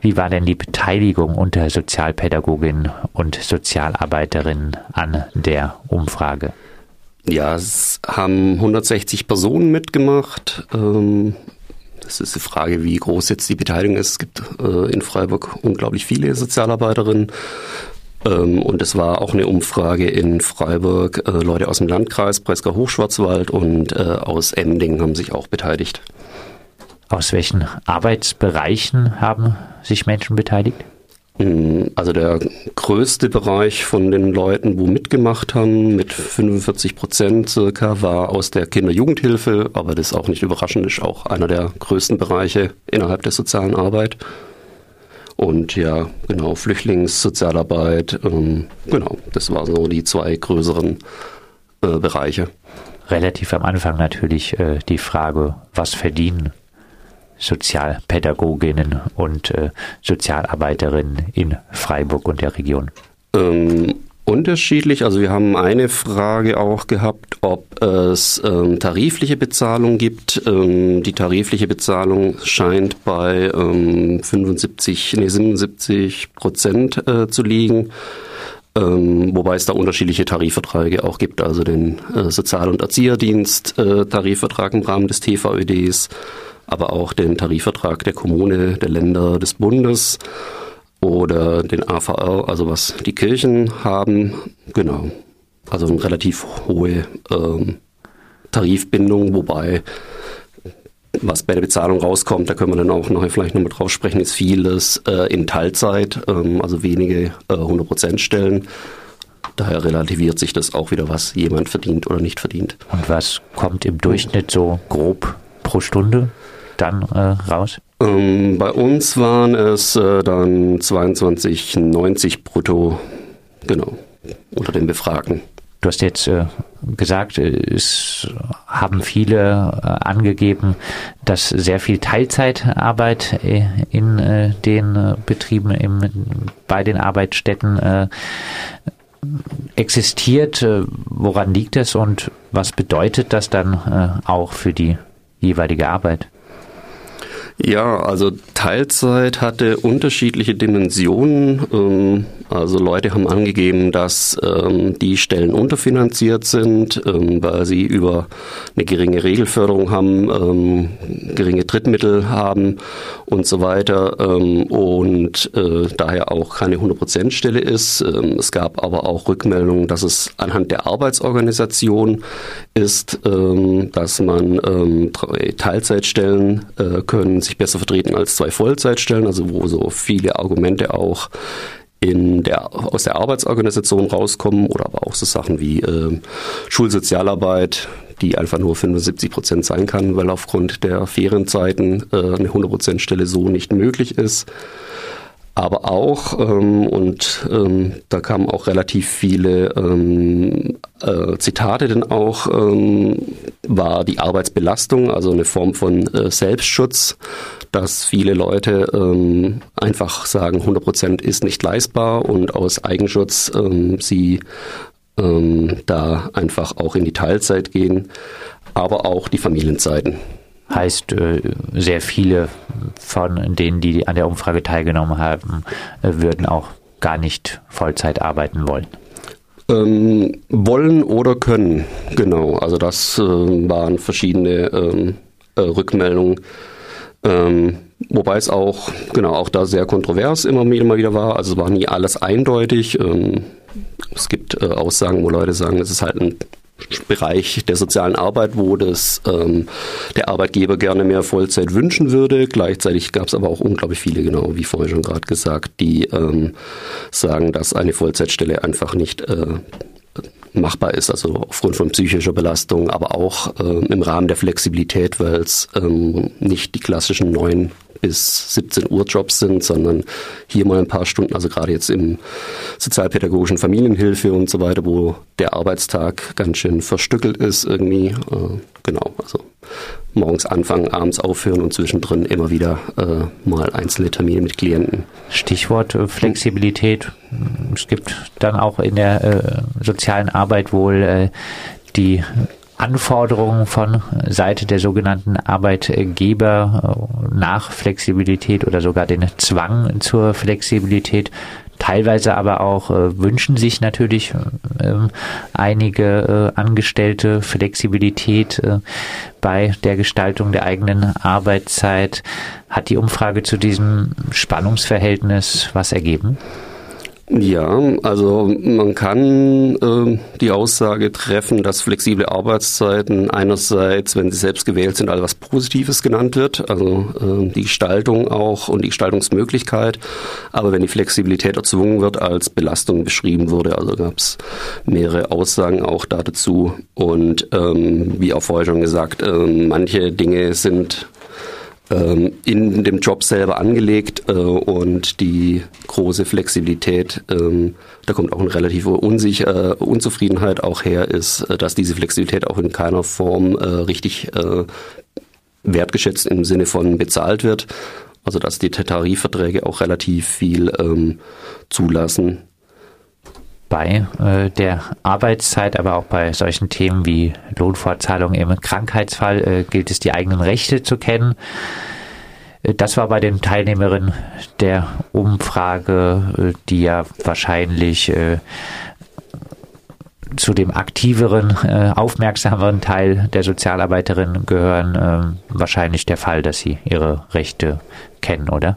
Wie war denn die Beteiligung unter Sozialpädagoginnen und Sozialarbeiterinnen an der Umfrage? Ja, es haben 160 Personen mitgemacht. Ähm, das ist die Frage, wie groß jetzt die Beteiligung ist. Es gibt äh, in Freiburg unglaublich viele Sozialarbeiterinnen. Ähm, und es war auch eine Umfrage in Freiburg. Äh, Leute aus dem Landkreis, Breisgau Hochschwarzwald und äh, aus Emding haben sich auch beteiligt. Aus welchen Arbeitsbereichen haben sich Menschen beteiligt? Mm, also der größte Bereich von den Leuten, wo mitgemacht haben, mit 45 Prozent circa, war aus der Kinder-Jugendhilfe, aber das ist auch nicht überraschend, ist auch einer der größten Bereiche innerhalb der sozialen Arbeit. Und ja, genau, Flüchtlingssozialarbeit, ähm, genau, das waren so die zwei größeren äh, Bereiche. Relativ am Anfang natürlich äh, die Frage, was verdienen Sozialpädagoginnen und äh, Sozialarbeiterinnen in Freiburg und der Region? Ähm, unterschiedlich. Also wir haben eine Frage auch gehabt, ob es ähm, tarifliche Bezahlung gibt. Ähm, die tarifliche Bezahlung scheint bei ähm, 75, nee, 77 Prozent äh, zu liegen. Ähm, wobei es da unterschiedliche Tarifverträge auch gibt, also den äh, Sozial- und Erzieherdienst äh, im Rahmen des TVÖDs aber auch den Tarifvertrag der Kommune, der Länder, des Bundes oder den AVR, also was die Kirchen haben. Genau. Also eine relativ hohe ähm, Tarifbindung, wobei was bei der Bezahlung rauskommt, da können wir dann auch noch vielleicht nochmal drauf sprechen, ist vieles äh, in Teilzeit, ähm, also wenige äh, 100% Stellen. Daher relativiert sich das auch wieder, was jemand verdient oder nicht verdient. Und was kommt im Durchschnitt so grob pro Stunde? Dann äh, raus? Ähm, bei uns waren es äh, dann 22,90 brutto, genau, unter den Befragten. Du hast jetzt äh, gesagt, es haben viele äh, angegeben, dass sehr viel Teilzeitarbeit äh, in äh, den äh, Betrieben, im, bei den Arbeitsstätten äh, existiert. woran liegt es und was bedeutet das dann auch für die jeweilige Arbeit? Ja, also Teilzeit hatte unterschiedliche Dimensionen. Ähm, also Leute haben angegeben, dass ähm, die Stellen unterfinanziert sind, ähm, weil sie über eine geringe Regelförderung haben, geringe Drittmittel haben und so weiter und äh, daher auch keine 100%-Stelle ist. es gab aber auch Rückmeldungen, dass es anhand der Arbeitsorganisation ist, dass man Teilzeitstellen äh, können sich besser vertreten als zwei Vollzeitstellen, also wo so viele Argumente auch in der, aus der Arbeitsorganisation rauskommen oder aber auch so Sachen wie äh, Schulsozialarbeit, die einfach nur 75 Prozent sein kann, weil aufgrund der Ferienzeiten äh, eine 100 Prozent Stelle so nicht möglich ist aber auch, ähm, und ähm, da kamen auch relativ viele ähm, äh, Zitate denn auch, ähm, war die Arbeitsbelastung, also eine Form von äh, Selbstschutz, dass viele Leute ähm, einfach sagen, 100 Prozent ist nicht leistbar und aus Eigenschutz ähm, sie da einfach auch in die Teilzeit gehen, aber auch die Familienzeiten. Heißt, äh, sehr viele von denen, die an der Umfrage teilgenommen haben, äh, würden auch gar nicht Vollzeit arbeiten wollen. Ähm, wollen oder können, genau. Also das äh, waren verschiedene ähm, äh, Rückmeldungen. Ähm, wobei es auch, genau, auch da sehr kontrovers immer, immer wieder war. Also es war nie alles eindeutig. Ähm, es gibt äh, Aussagen, wo Leute sagen, es ist halt ein Bereich der sozialen Arbeit, wo das ähm, der Arbeitgeber gerne mehr Vollzeit wünschen würde. Gleichzeitig gab es aber auch unglaublich viele, genau wie vorhin schon gerade gesagt, die ähm, sagen, dass eine Vollzeitstelle einfach nicht äh, machbar ist, also aufgrund von psychischer Belastung, aber auch äh, im Rahmen der Flexibilität, weil es ähm, nicht die klassischen neun bis 17 Uhr Jobs sind, sondern hier mal ein paar Stunden, also gerade jetzt im sozialpädagogischen Familienhilfe und so weiter, wo der Arbeitstag ganz schön verstückelt ist irgendwie. Äh, genau, also morgens anfangen, abends aufhören und zwischendrin immer wieder äh, mal einzelne Termine mit Klienten. Stichwort äh, Flexibilität. Es gibt dann auch in der äh, sozialen Arbeit wohl äh, die Anforderungen von Seite der sogenannten Arbeitgeber äh, nach Flexibilität oder sogar den Zwang zur Flexibilität. Teilweise aber auch äh, wünschen sich natürlich äh, einige äh, Angestellte Flexibilität äh, bei der Gestaltung der eigenen Arbeitszeit. Hat die Umfrage zu diesem Spannungsverhältnis was ergeben? Ja, also man kann äh, die Aussage treffen, dass flexible Arbeitszeiten einerseits, wenn sie selbst gewählt sind, als was Positives genannt wird, also äh, die Gestaltung auch und die Gestaltungsmöglichkeit, aber wenn die Flexibilität erzwungen wird, als Belastung beschrieben wurde. Also gab es mehrere Aussagen auch dazu und ähm, wie auch vorher schon gesagt, äh, manche Dinge sind in dem Job selber angelegt äh, und die große Flexibilität, ähm, da kommt auch eine relative Unsicher äh, Unzufriedenheit auch her, ist, äh, dass diese Flexibilität auch in keiner Form richtig wertgeschätzt im Sinne von bezahlt wird. Also dass die Tarifverträge auch relativ viel ähm, zulassen bei äh, der Arbeitszeit, aber auch bei solchen Themen wie Lohnfortzahlung im Krankheitsfall äh, gilt es, die eigenen Rechte zu kennen. Äh, das war bei den Teilnehmerinnen der Umfrage, äh, die ja wahrscheinlich äh, zu dem aktiveren, aufmerksameren Teil der Sozialarbeiterinnen gehören, wahrscheinlich der Fall, dass sie ihre Rechte kennen, oder?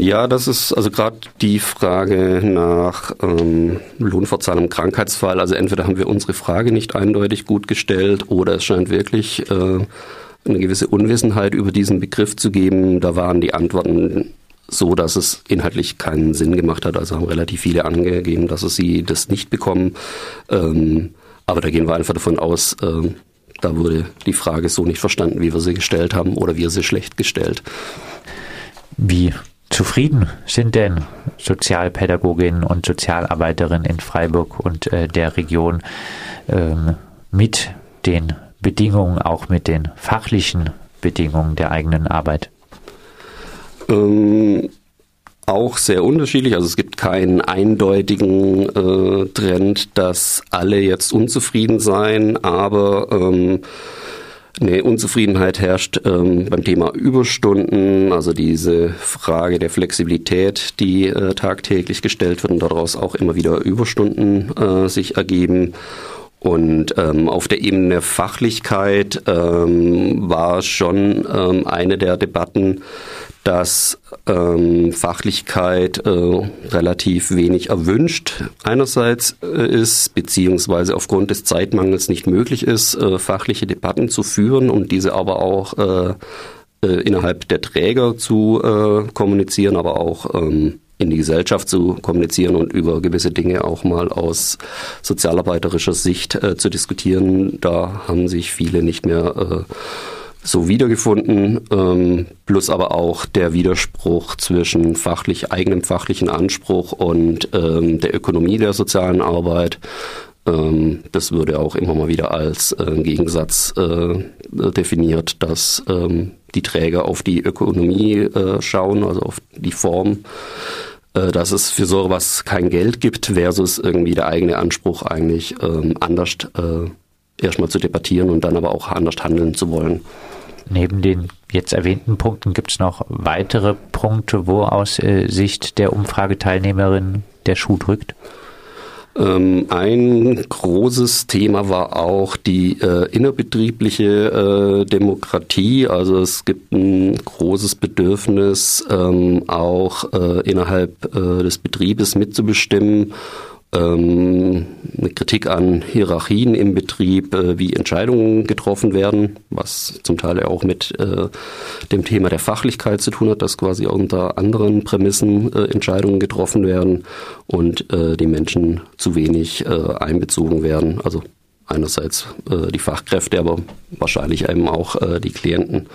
Ja, das ist also gerade die Frage nach ähm, Lohnfortzahlung im Krankheitsfall. Also entweder haben wir unsere Frage nicht eindeutig gut gestellt oder es scheint wirklich äh, eine gewisse Unwissenheit über diesen Begriff zu geben. Da waren die Antworten so, dass es inhaltlich keinen Sinn gemacht hat. Also haben relativ viele angegeben, dass sie das nicht bekommen. Ähm, aber da gehen wir einfach davon aus, äh, da wurde die Frage so nicht verstanden, wie wir sie gestellt haben oder wir sie schlecht gestellt. Wie zufrieden sind denn Sozialpädagoginnen und Sozialarbeiterinnen in Freiburg und äh, der Region ähm, mit den Bedingungen, auch mit den fachlichen Bedingungen der eigenen Arbeit? Ähm, auch sehr unterschiedlich. Also es gibt keinen eindeutigen äh, Trend, dass alle jetzt unzufrieden seien, aber ähm, Nee, Unzufriedenheit herrscht ähm, beim Thema Überstunden, also diese Frage der Flexibilität, die äh, tagtäglich gestellt wird und daraus auch immer wieder Überstunden äh, sich ergeben. Und ähm, auf der Ebene der Fachlichkeit ähm, war schon ähm, eine der Debatten, dass ähm, Fachlichkeit äh, relativ wenig erwünscht einerseits äh, ist, beziehungsweise aufgrund des Zeitmangels nicht möglich ist, äh, fachliche Debatten zu führen und diese aber auch äh, äh, innerhalb der Träger zu äh, kommunizieren, aber auch ähm, in die Gesellschaft zu kommunizieren und über gewisse Dinge auch mal aus sozialarbeiterischer Sicht zu diskutieren. Da haben sich viele nicht mehr so wiedergefunden, ähm, plus aber auch der Widerspruch zwischen fachlich, eigenem fachlichen Anspruch und ähm, der Ökonomie der sozialen Arbeit. Ähm, das würde auch immer mal wieder als äh, Gegensatz äh, definiert, dass ähm, die Träger auf die Ökonomie äh, schauen, also auf die Form äh, dass es für sowas kein Geld gibt, versus irgendwie der eigene Anspruch eigentlich ähm, anders äh, erstmal zu debattieren und dann aber auch anders handeln zu wollen. Neben den jetzt erwähnten Punkten gibt es noch weitere Punkte, wo aus äh, Sicht der Umfrageteilnehmerinnen der Schuh drückt? Ähm, ein großes Thema war auch die äh, innerbetriebliche äh, Demokratie. Also es gibt ein großes Bedürfnis, ähm, auch äh, innerhalb äh, des Betriebes mitzubestimmen ähm, eine Kritik an Hierarchien im Betrieb, äh, wie Entscheidungen getroffen werden, was zum Teil auch mit äh, dem Thema der Fachlichkeit zu tun hat, dass quasi unter anderen Prämissen äh, Entscheidungen getroffen werden und äh, die Menschen zu wenig äh, einbezogen werden. Also einerseits äh, die Fachkräfte, aber wahrscheinlich eben auch die Klienten.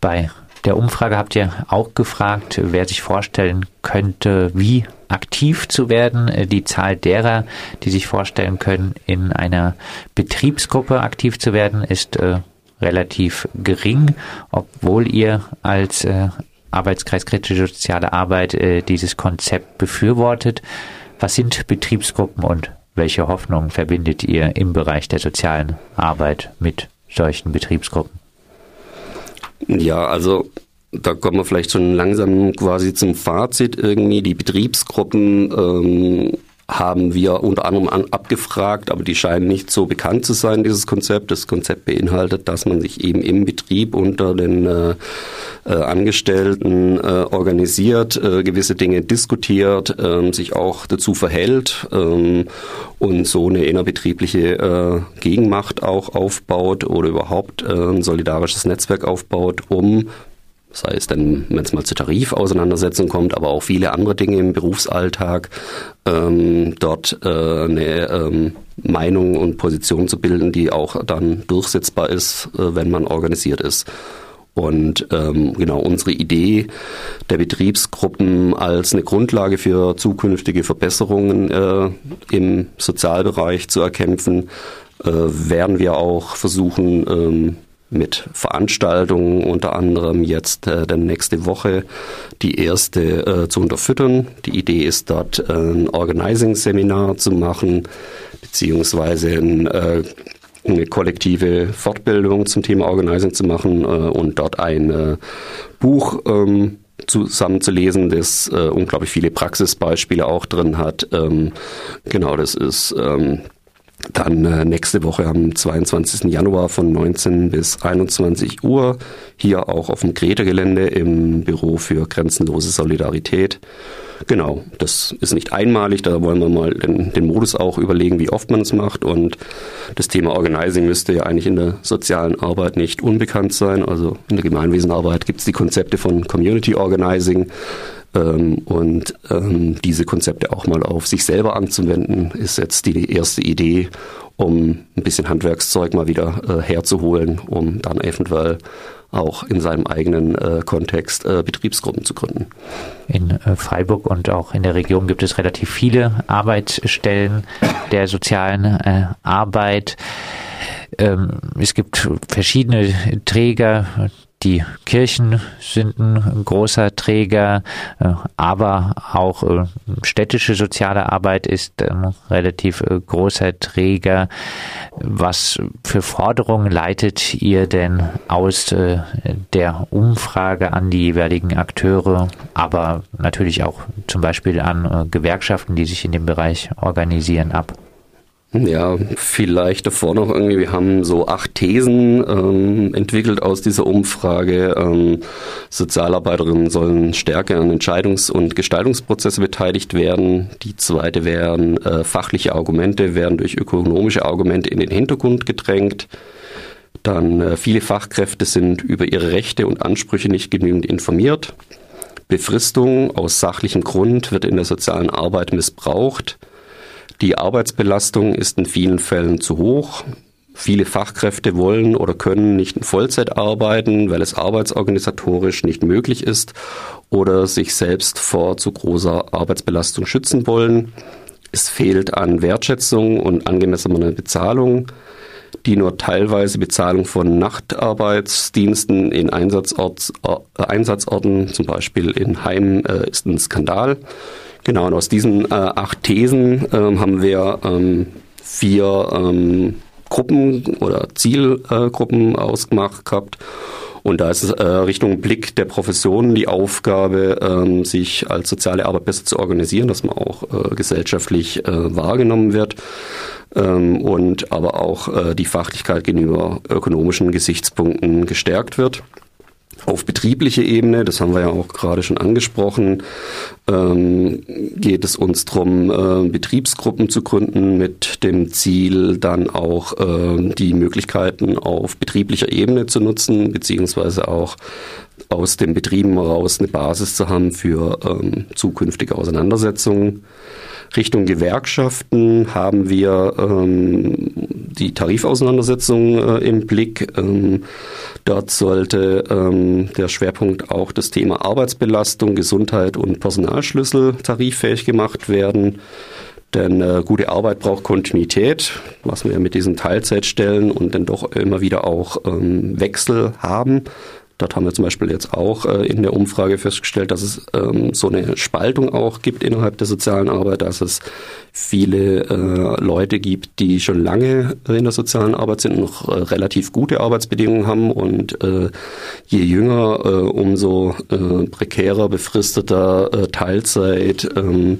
Bei der Umfrage habt ihr auch gefragt, wer sich vorstellen könnte, wie aktiv zu werden. Äh, die Zahl derer, die sich vorstellen können, in einer Betriebsgruppe aktiv zu werden, ist äh, relativ gering, obwohl ihr als äh, Arbeitskreis kritische soziale Arbeit äh, dieses Konzept befürwortet. Was sind Betriebsgruppen und welche Hoffnung verbindet ihr im Bereich der sozialen Arbeit mit solchen Betriebsgruppen? Ja, also da kommen wir vielleicht schon langsam quasi zum Fazit irgendwie. Die Betriebsgruppen ähm, haben wir unter anderem an, abgefragt, aber die scheinen nicht so bekannt zu sein, dieses Konzept. Das Konzept beinhaltet, dass man sich eben im Betrieb unter den äh, äh, Angestellten äh, organisiert, äh, gewisse Dinge diskutiert, ähm, sich auch dazu verhält ähm, und so eine innerbetriebliche äh, Gegenmacht auch aufbaut oder überhaupt ein solidarisches Netzwerk aufbaut, um sei es denn, wenn es mal zur Tarifauseinandersetzung kommt, aber auch viele andere Dinge im Berufsalltag, ähm, dort äh, eine ähm, Meinung und Position zu bilden, die auch dann durchsetzbar ist, äh, wenn man organisiert ist. Und ähm, genau unsere Idee der Betriebsgruppen als eine Grundlage für zukünftige Verbesserungen äh, im Sozialbereich zu erkämpfen, äh, werden wir auch versuchen, ähm, mit Veranstaltungen, unter anderem jetzt äh, der nächste Woche die erste äh, zu unterfüttern. Die Idee ist dort äh, ein Organizing-Seminar zu machen, beziehungsweise ein, äh, eine kollektive Fortbildung zum Thema Organizing zu machen äh, und dort ein äh, Buch ähm, zusammenzulesen, das äh, unglaublich viele Praxisbeispiele auch drin hat. Ähm, genau, das ist ähm, dann äh, nächste Woche am 22. Januar von 19 bis 21 Uhr hier auch auf dem Greta-Gelände im Büro für grenzenlose Solidarität. Genau, das ist nicht einmalig, da wollen wir mal den, den Modus auch überlegen, wie oft man es macht. Und das Thema Organizing müsste ja eigentlich in der sozialen Arbeit nicht unbekannt sein. Also in der Gemeinwesenarbeit gibt es die Konzepte von Community Organizing. Ähm, und ähm, diese Konzepte auch mal auf sich selber anzuwenden, ist jetzt die erste Idee, um ein bisschen Handwerkszeug mal wieder äh, herzuholen, um dann eventuell auch in seinem eigenen äh, Kontext äh, Betriebsgruppen zu gründen. In äh, Freiburg und auch in der Region gibt es relativ viele Arbeitsstellen der sozialen äh, Arbeit. Ähm, es gibt verschiedene Träger, die Kirchen sind ein großer Träger, äh, aber auch äh, städtische soziale Arbeit ist ein relativ äh, großer Träger. Was für Forderungen leitet ihr denn aus der Umfrage an die jeweiligen Akteure, aber natürlich auch zum Beispiel an Gewerkschaften, die sich in dem Bereich organisieren, ab? Ja, vielleicht davor noch irgendwie, wir haben so acht Thesen ähm, entwickelt aus dieser Umfrage. Ähm, Sozialarbeiterinnen sollen stärker an Entscheidungs- und Gestaltungsprozesse beteiligt werden. Die zweite wären äh, fachliche Argumente, werden durch ökonomische Argumente in den Hintergrund gedrängt. Dann äh, viele Fachkräfte sind über ihre Rechte und Ansprüche nicht genügend informiert. Befristung aus sachlichem Grund wird in der sozialen Arbeit missbraucht. Die Arbeitsbelastung ist in vielen Fällen zu hoch. Viele Fachkräfte wollen oder können nicht in Vollzeit arbeiten, weil es arbeitsorganisatorisch nicht möglich ist oder sich selbst vor zu großer Arbeitsbelastung schützen wollen. Es fehlt an Wertschätzung und angemessener Bezahlung. Die nur teilweise Bezahlung von Nachtarbeitsdiensten in Einsatzort, äh, Einsatzorten, zum Beispiel in Heimen, äh, ist ein Skandal. Genau, und aus diesen äh, acht Thesen ähm, haben wir ähm, vier ähm, Gruppen oder Zielgruppen äh, ausgemacht gehabt. Und da ist es äh, Richtung Blick der Professionen die Aufgabe, ähm, sich als soziale Arbeit besser zu organisieren, dass man auch äh, gesellschaftlich äh, wahrgenommen wird ähm, und aber auch äh, die Fachlichkeit gegenüber ökonomischen Gesichtspunkten gestärkt wird. Auf betrieblicher Ebene, das haben wir ja auch gerade schon angesprochen, ähm, geht es uns darum, äh, Betriebsgruppen zu gründen mit dem Ziel, dann auch äh, die Möglichkeiten auf betrieblicher Ebene zu nutzen, beziehungsweise auch aus den Betrieben heraus eine Basis zu haben für ähm, zukünftige Auseinandersetzungen. Richtung Gewerkschaften haben wir ähm, die Tarifauseinandersetzung äh, im Blick. Ähm, dort sollte ähm, der Schwerpunkt auch das Thema Arbeitsbelastung, Gesundheit und Personalschlüssel tariffähig gemacht werden. Denn äh, gute Arbeit braucht Kontinuität, was wir mit diesen Teilzeitstellen und dann doch immer wieder auch ähm, Wechsel haben. Dort haben wir zum Beispiel jetzt auch äh, in der Umfrage festgestellt, dass es ähm, so eine Spaltung auch gibt innerhalb der sozialen Arbeit, dass es viele äh, Leute gibt, die schon lange in der sozialen Arbeit sind, noch äh, relativ gute Arbeitsbedingungen haben und je jünger, umso prekärer, befristeter Teilzeit ähm,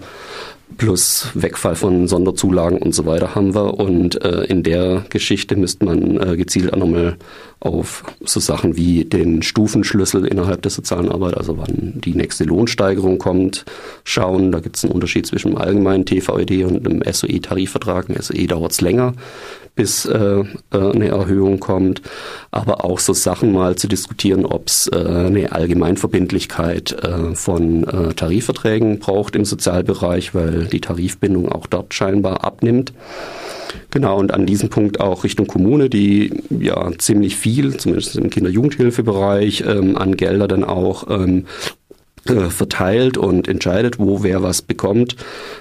plus Wegfall von Sonderzulagen und so weiter haben wir. Und äh, in der Geschichte müsste man äh, gezielt auch nochmal auf so Sachen wie den Stufenschlüssel innerhalb der sozialen Arbeit, also wann die nächste Lohnsteigerung kommt, schauen. Da gibt es einen Unterschied zwischen dem allgemeinen TVED und dem SOE-Tarifvertrag. Im SOE dauert es länger, bis äh, äh, eine Erhöhung kommt. Aber auch so Sachen mal zu diskutieren, ob es äh, eine Allgemeinverbindlichkeit äh, von äh, Tarifverträgen braucht im Sozialbereich, weil die Tarifbindung auch dort scheinbar abnimmt. Genau, und an diesem Punkt auch Richtung Kommune, die ja ziemlich viel, zumindest im Kinder-Jugendhilfebereich, ähm, an Gelder dann auch ähm, äh, verteilt und entscheidet, wo wer was bekommt.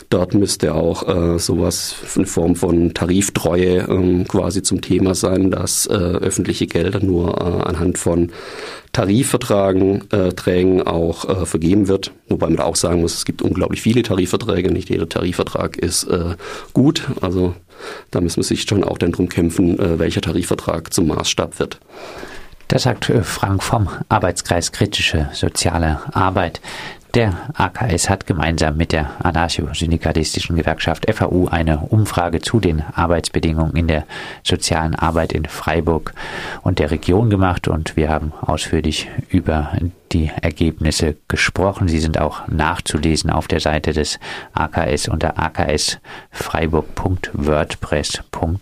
Dort müsste auch äh, sowas in Form von Tariftreue ähm, quasi zum Thema sein, dass äh, öffentliche Gelder nur äh, anhand von Tarifverträgen äh, Trägen auch äh, vergeben wird. Wobei man auch sagen muss, es gibt unglaublich viele Tarifverträge. Nicht jeder Tarifvertrag ist äh, gut. Also da müssen wir sich schon auch dann drum kämpfen, äh, welcher Tarifvertrag zum Maßstab wird. Das sagt äh, Frank vom Arbeitskreis Kritische Soziale Arbeit. Der AKS hat gemeinsam mit der anarcho-syndikalistischen Gewerkschaft FAU eine Umfrage zu den Arbeitsbedingungen in der sozialen Arbeit in Freiburg und der Region gemacht und wir haben ausführlich über die Ergebnisse gesprochen. Sie sind auch nachzulesen auf der Seite des AKS unter aksfreiburg.wordpress.com.